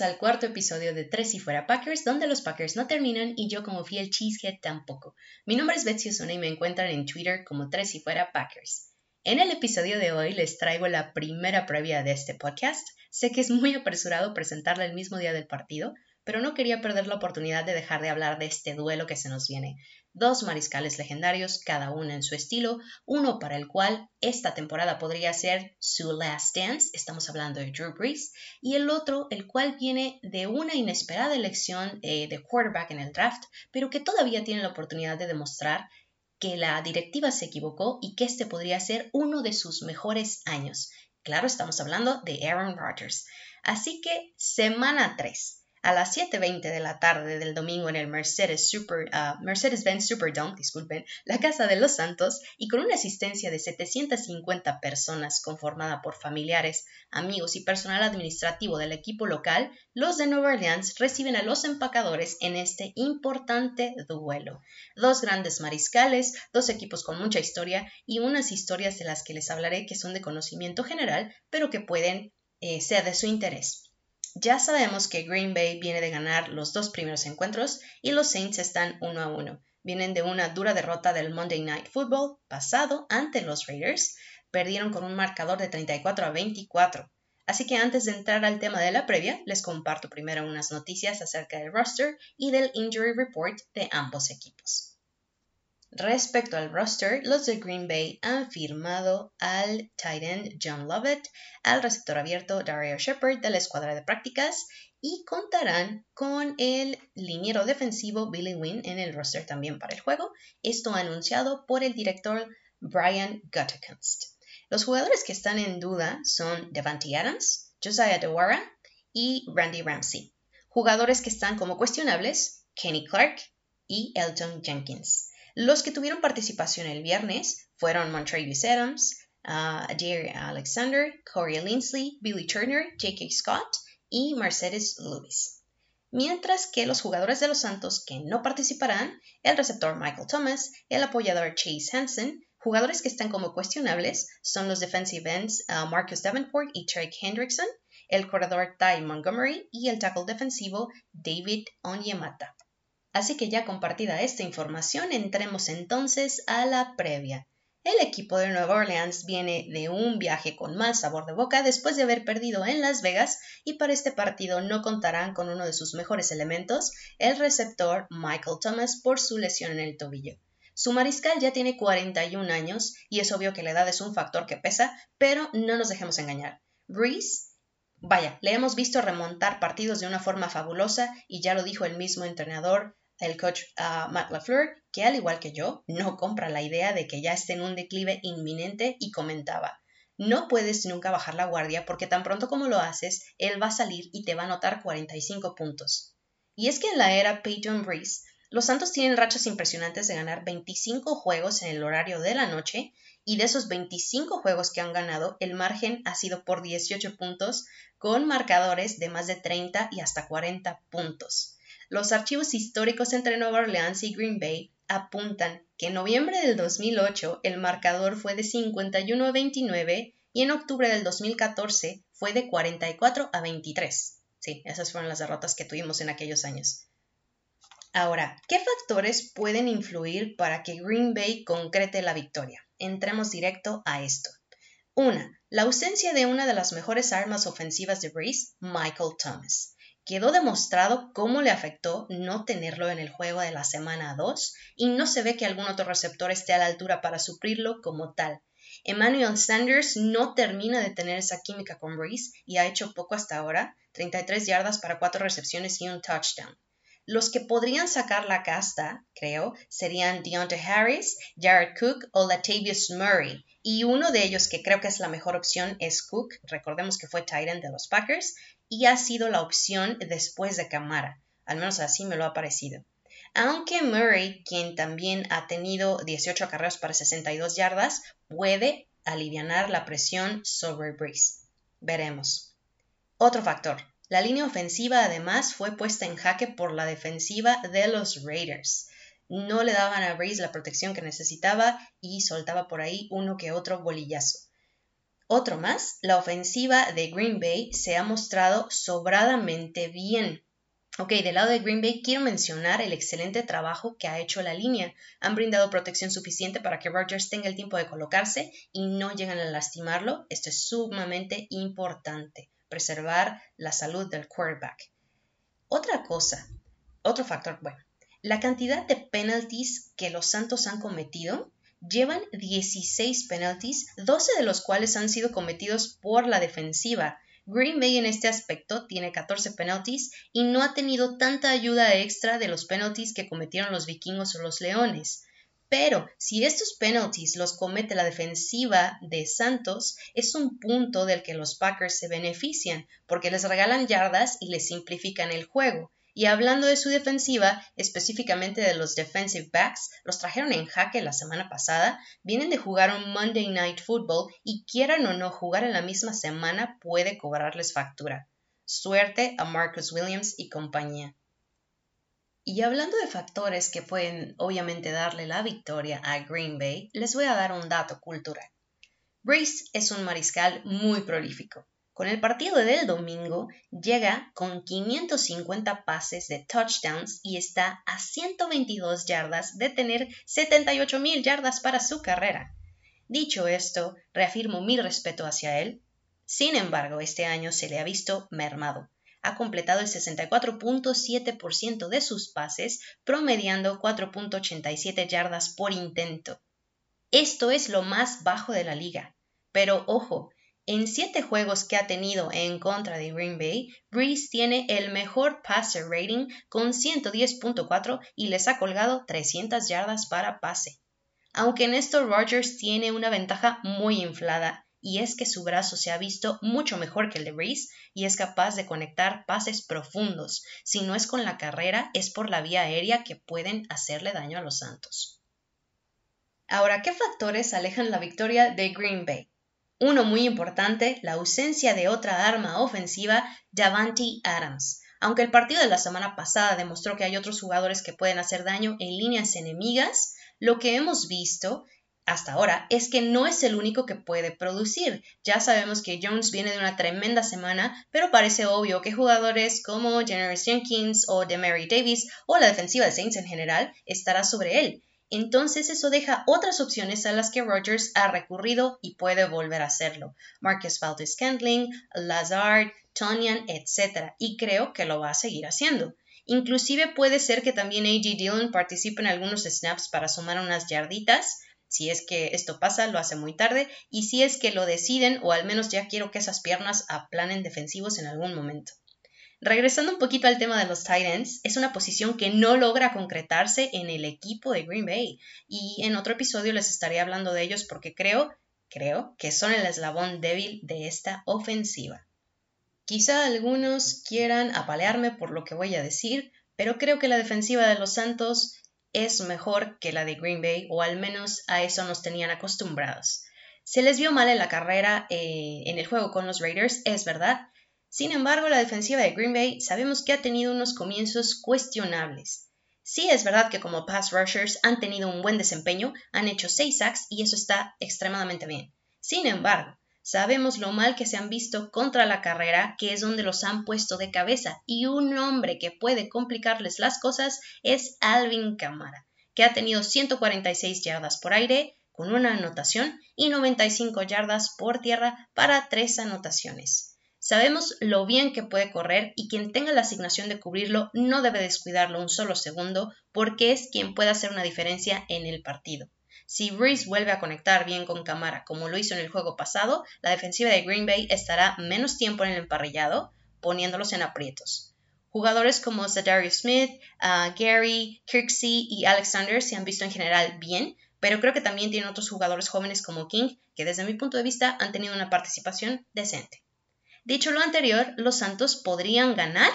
Al cuarto episodio de Tres y Fuera Packers, donde los Packers no terminan y yo como fiel cheesehead tampoco. Mi nombre es Betsy Osuna y me encuentran en Twitter como Tres y Fuera Packers. En el episodio de hoy les traigo la primera previa de este podcast. Sé que es muy apresurado presentarla el mismo día del partido, pero no quería perder la oportunidad de dejar de hablar de este duelo que se nos viene. Dos mariscales legendarios, cada uno en su estilo, uno para el cual esta temporada podría ser su last dance, estamos hablando de Drew Brees, y el otro, el cual viene de una inesperada elección eh, de quarterback en el draft, pero que todavía tiene la oportunidad de demostrar que la directiva se equivocó y que este podría ser uno de sus mejores años. Claro, estamos hablando de Aaron Rodgers. Así que semana 3 a las 7.20 de la tarde del domingo en el Mercedes Super, uh, Mercedes-Benz Superdome, disculpen, la Casa de los Santos, y con una asistencia de 750 personas conformada por familiares, amigos y personal administrativo del equipo local, los de Nueva Orleans reciben a los empacadores en este importante duelo. Dos grandes mariscales, dos equipos con mucha historia y unas historias de las que les hablaré que son de conocimiento general, pero que pueden eh, ser de su interés. Ya sabemos que Green Bay viene de ganar los dos primeros encuentros y los Saints están uno a uno. Vienen de una dura derrota del Monday Night Football pasado ante los Raiders. Perdieron con un marcador de 34 a 24. Así que antes de entrar al tema de la previa, les comparto primero unas noticias acerca del roster y del injury report de ambos equipos. Respecto al roster, los de Green Bay han firmado al tight end John Lovett, al receptor abierto Dario Shepard de la escuadra de prácticas y contarán con el liniero defensivo Billy Wynn en el roster también para el juego, esto anunciado por el director Brian Gutekunst. Los jugadores que están en duda son Devante Adams, Josiah DeWara y Randy Ramsey. Jugadores que están como cuestionables, Kenny Clark y Elton Jenkins. Los que tuvieron participación el viernes fueron Montrevious Adams, uh, Adair Alexander, Corey Linsley, Billy Turner, J.K. Scott y Mercedes Lewis. Mientras que los jugadores de los Santos que no participarán, el receptor Michael Thomas, el apoyador Chase Hansen, jugadores que están como cuestionables son los defensive ends uh, Marcus Davenport y Trey Hendrickson, el corredor Ty Montgomery y el tackle defensivo David Onyemata. Así que ya compartida esta información, entremos entonces a la previa. El equipo de Nueva Orleans viene de un viaje con mal sabor de boca después de haber perdido en Las Vegas y para este partido no contarán con uno de sus mejores elementos, el receptor Michael Thomas por su lesión en el tobillo. Su mariscal ya tiene 41 años y es obvio que la edad es un factor que pesa, pero no nos dejemos engañar. Vaya, le hemos visto remontar partidos de una forma fabulosa y ya lo dijo el mismo entrenador el coach uh, Matt LaFleur, que al igual que yo, no compra la idea de que ya esté en un declive inminente y comentaba, no puedes nunca bajar la guardia porque tan pronto como lo haces, él va a salir y te va a anotar 45 puntos. Y es que en la era Peyton Breeze, los Santos tienen rachas impresionantes de ganar 25 juegos en el horario de la noche y de esos 25 juegos que han ganado, el margen ha sido por 18 puntos con marcadores de más de 30 y hasta 40 puntos. Los archivos históricos entre Nueva Orleans y Green Bay apuntan que en noviembre del 2008 el marcador fue de 51 a 29 y en octubre del 2014 fue de 44 a 23. Sí, esas fueron las derrotas que tuvimos en aquellos años. Ahora, ¿qué factores pueden influir para que Green Bay concrete la victoria? Entremos directo a esto. Una, la ausencia de una de las mejores armas ofensivas de Breeze, Michael Thomas. Quedó demostrado cómo le afectó no tenerlo en el juego de la semana 2 y no se ve que algún otro receptor esté a la altura para suplirlo como tal. Emmanuel Sanders no termina de tener esa química con Breeze y ha hecho poco hasta ahora, 33 yardas para 4 recepciones y un touchdown. Los que podrían sacar la casta, creo, serían Deontay Harris, Jared Cook o Latavius Murray. Y uno de ellos que creo que es la mejor opción es Cook, recordemos que fue Titan de los Packers, y ha sido la opción después de Camara. Al menos así me lo ha parecido. Aunque Murray, quien también ha tenido 18 acarreos para 62 yardas, puede aliviar la presión sobre Breeze. Veremos. Otro factor. La línea ofensiva además fue puesta en jaque por la defensiva de los Raiders. No le daban a Breeze la protección que necesitaba y soltaba por ahí uno que otro bolillazo. Otro más, la ofensiva de Green Bay se ha mostrado sobradamente bien. Ok, del lado de Green Bay quiero mencionar el excelente trabajo que ha hecho la línea. Han brindado protección suficiente para que Rodgers tenga el tiempo de colocarse y no llegan a lastimarlo. Esto es sumamente importante, preservar la salud del quarterback. Otra cosa, otro factor, bueno, la cantidad de penalties que los Santos han cometido llevan 16 penalties, 12 de los cuales han sido cometidos por la defensiva. Green Bay en este aspecto tiene 14 penalties y no ha tenido tanta ayuda extra de los penalties que cometieron los vikingos o los leones. Pero si estos penalties los comete la defensiva de Santos, es un punto del que los Packers se benefician, porque les regalan yardas y les simplifican el juego. Y hablando de su defensiva, específicamente de los defensive backs, los trajeron en jaque la semana pasada, vienen de jugar un Monday Night Football y quieran o no jugar en la misma semana puede cobrarles factura. Suerte a Marcus Williams y compañía. Y hablando de factores que pueden obviamente darle la victoria a Green Bay, les voy a dar un dato cultural. Brace es un mariscal muy prolífico. Con el partido del domingo llega con 550 pases de touchdowns y está a 122 yardas de tener 78.000 yardas para su carrera. Dicho esto, reafirmo mi respeto hacia él. Sin embargo, este año se le ha visto mermado. Ha completado el 64.7% de sus pases, promediando 4.87 yardas por intento. Esto es lo más bajo de la liga. Pero ojo, en siete juegos que ha tenido en contra de Green Bay, Breeze tiene el mejor passer rating con 110.4 y les ha colgado 300 yardas para pase. Aunque Néstor Rogers tiene una ventaja muy inflada, y es que su brazo se ha visto mucho mejor que el de Breeze y es capaz de conectar pases profundos. Si no es con la carrera, es por la vía aérea que pueden hacerle daño a los Santos. Ahora, ¿qué factores alejan la victoria de Green Bay? Uno muy importante, la ausencia de otra arma ofensiva, Davante Adams. Aunque el partido de la semana pasada demostró que hay otros jugadores que pueden hacer daño en líneas enemigas, lo que hemos visto hasta ahora es que no es el único que puede producir. Ya sabemos que Jones viene de una tremenda semana, pero parece obvio que jugadores como Generous Jenkins o Demary Davis o la defensiva de Saints en general estará sobre él entonces eso deja otras opciones a las que Rogers ha recurrido y puede volver a hacerlo. Marcus Valdez Scantling, Lazard, Tonyan, etc. Y creo que lo va a seguir haciendo. Inclusive puede ser que también A.J. Dillon participe en algunos snaps para sumar unas yarditas. Si es que esto pasa, lo hace muy tarde. Y si es que lo deciden, o al menos ya quiero que esas piernas aplanen defensivos en algún momento. Regresando un poquito al tema de los tight ends, es una posición que no logra concretarse en el equipo de Green Bay. Y en otro episodio les estaré hablando de ellos porque creo, creo que son el eslabón débil de esta ofensiva. Quizá algunos quieran apalearme por lo que voy a decir, pero creo que la defensiva de los Santos es mejor que la de Green Bay, o al menos a eso nos tenían acostumbrados. Se les vio mal en la carrera eh, en el juego con los Raiders, es verdad, sin embargo, la defensiva de Green Bay sabemos que ha tenido unos comienzos cuestionables. Sí es verdad que como pass rushers han tenido un buen desempeño, han hecho 6 sacks y eso está extremadamente bien. Sin embargo, sabemos lo mal que se han visto contra la carrera, que es donde los han puesto de cabeza, y un hombre que puede complicarles las cosas es Alvin Kamara, que ha tenido 146 yardas por aire con una anotación y 95 yardas por tierra para tres anotaciones. Sabemos lo bien que puede correr y quien tenga la asignación de cubrirlo no debe descuidarlo un solo segundo porque es quien puede hacer una diferencia en el partido. Si Breeze vuelve a conectar bien con Camara como lo hizo en el juego pasado, la defensiva de Green Bay estará menos tiempo en el emparrillado, poniéndolos en aprietos. Jugadores como Zadarius Smith, uh, Gary, Kirksey y Alexander se han visto en general bien, pero creo que también tienen otros jugadores jóvenes como King que desde mi punto de vista han tenido una participación decente. Dicho lo anterior, los Santos podrían ganar.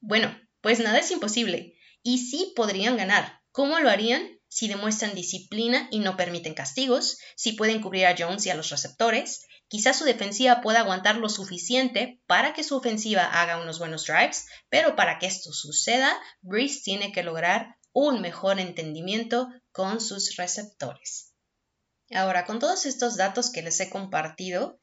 Bueno, pues nada es imposible. Y sí podrían ganar. ¿Cómo lo harían? Si demuestran disciplina y no permiten castigos, si pueden cubrir a Jones y a los receptores, quizás su defensiva pueda aguantar lo suficiente para que su ofensiva haga unos buenos drives, pero para que esto suceda, Breeze tiene que lograr un mejor entendimiento con sus receptores. Ahora, con todos estos datos que les he compartido,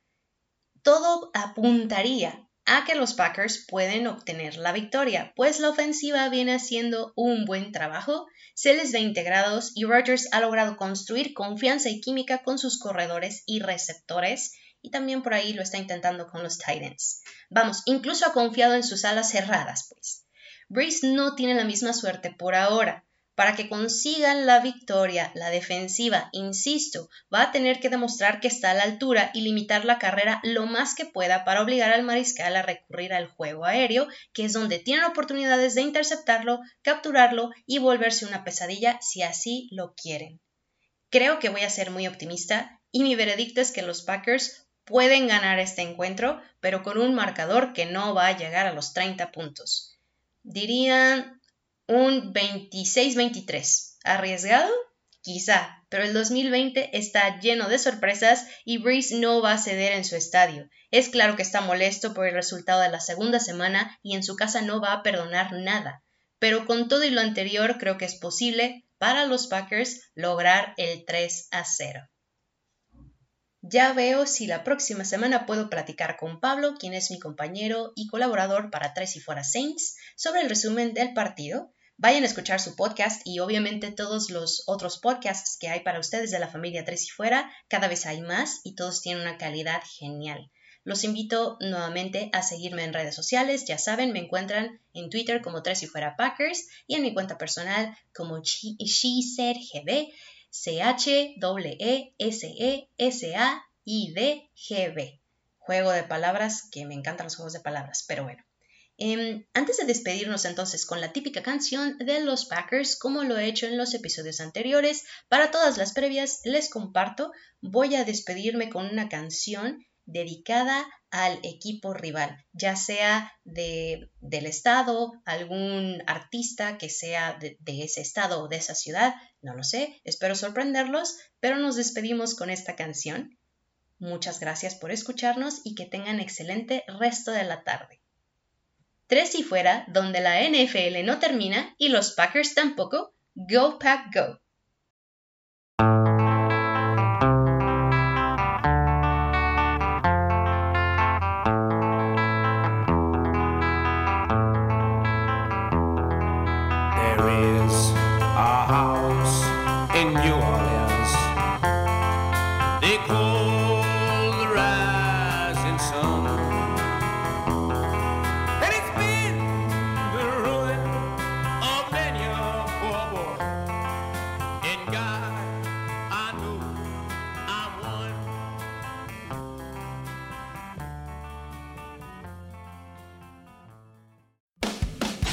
todo apuntaría a que los Packers pueden obtener la victoria, pues la ofensiva viene haciendo un buen trabajo, se les ve integrados y Rodgers ha logrado construir confianza y química con sus corredores y receptores, y también por ahí lo está intentando con los Titans. Vamos, incluso ha confiado en sus alas cerradas, pues. Breeze no tiene la misma suerte por ahora, para que consigan la victoria, la defensiva, insisto, va a tener que demostrar que está a la altura y limitar la carrera lo más que pueda para obligar al mariscal a recurrir al juego aéreo, que es donde tienen oportunidades de interceptarlo, capturarlo y volverse una pesadilla si así lo quieren. Creo que voy a ser muy optimista y mi veredicto es que los Packers pueden ganar este encuentro, pero con un marcador que no va a llegar a los 30 puntos. Dirían un 26-23. ¿Arriesgado? Quizá, pero el 2020 está lleno de sorpresas y Breeze no va a ceder en su estadio. Es claro que está molesto por el resultado de la segunda semana y en su casa no va a perdonar nada. Pero con todo y lo anterior creo que es posible para los Packers lograr el 3 a 0. Ya veo si la próxima semana puedo platicar con Pablo, quien es mi compañero y colaborador para Tres y Fuera Saints, sobre el resumen del partido. Vayan a escuchar su podcast y obviamente todos los otros podcasts que hay para ustedes de la familia Tres y Fuera. Cada vez hay más y todos tienen una calidad genial. Los invito nuevamente a seguirme en redes sociales. Ya saben, me encuentran en Twitter como Tres y Fuera Packers y en mi cuenta personal como SheSaidGB C-H-E-S-E-S-A-I-D-G-B. Juego de palabras, que me encantan los juegos de palabras, pero bueno. Em, antes de despedirnos entonces con la típica canción de los Packers, como lo he hecho en los episodios anteriores, para todas las previas les comparto, voy a despedirme con una canción dedicada al equipo rival, ya sea de, del estado, algún artista que sea de, de, ese estado o de esa ciudad, no lo sé, espero sorprenderlos, pero nos despedimos con esta canción. Muchas gracias por escucharnos y que tengan excelente resto de la tarde. Tres y fuera, donde la NFL no termina y los Packers tampoco, Go Pack Go.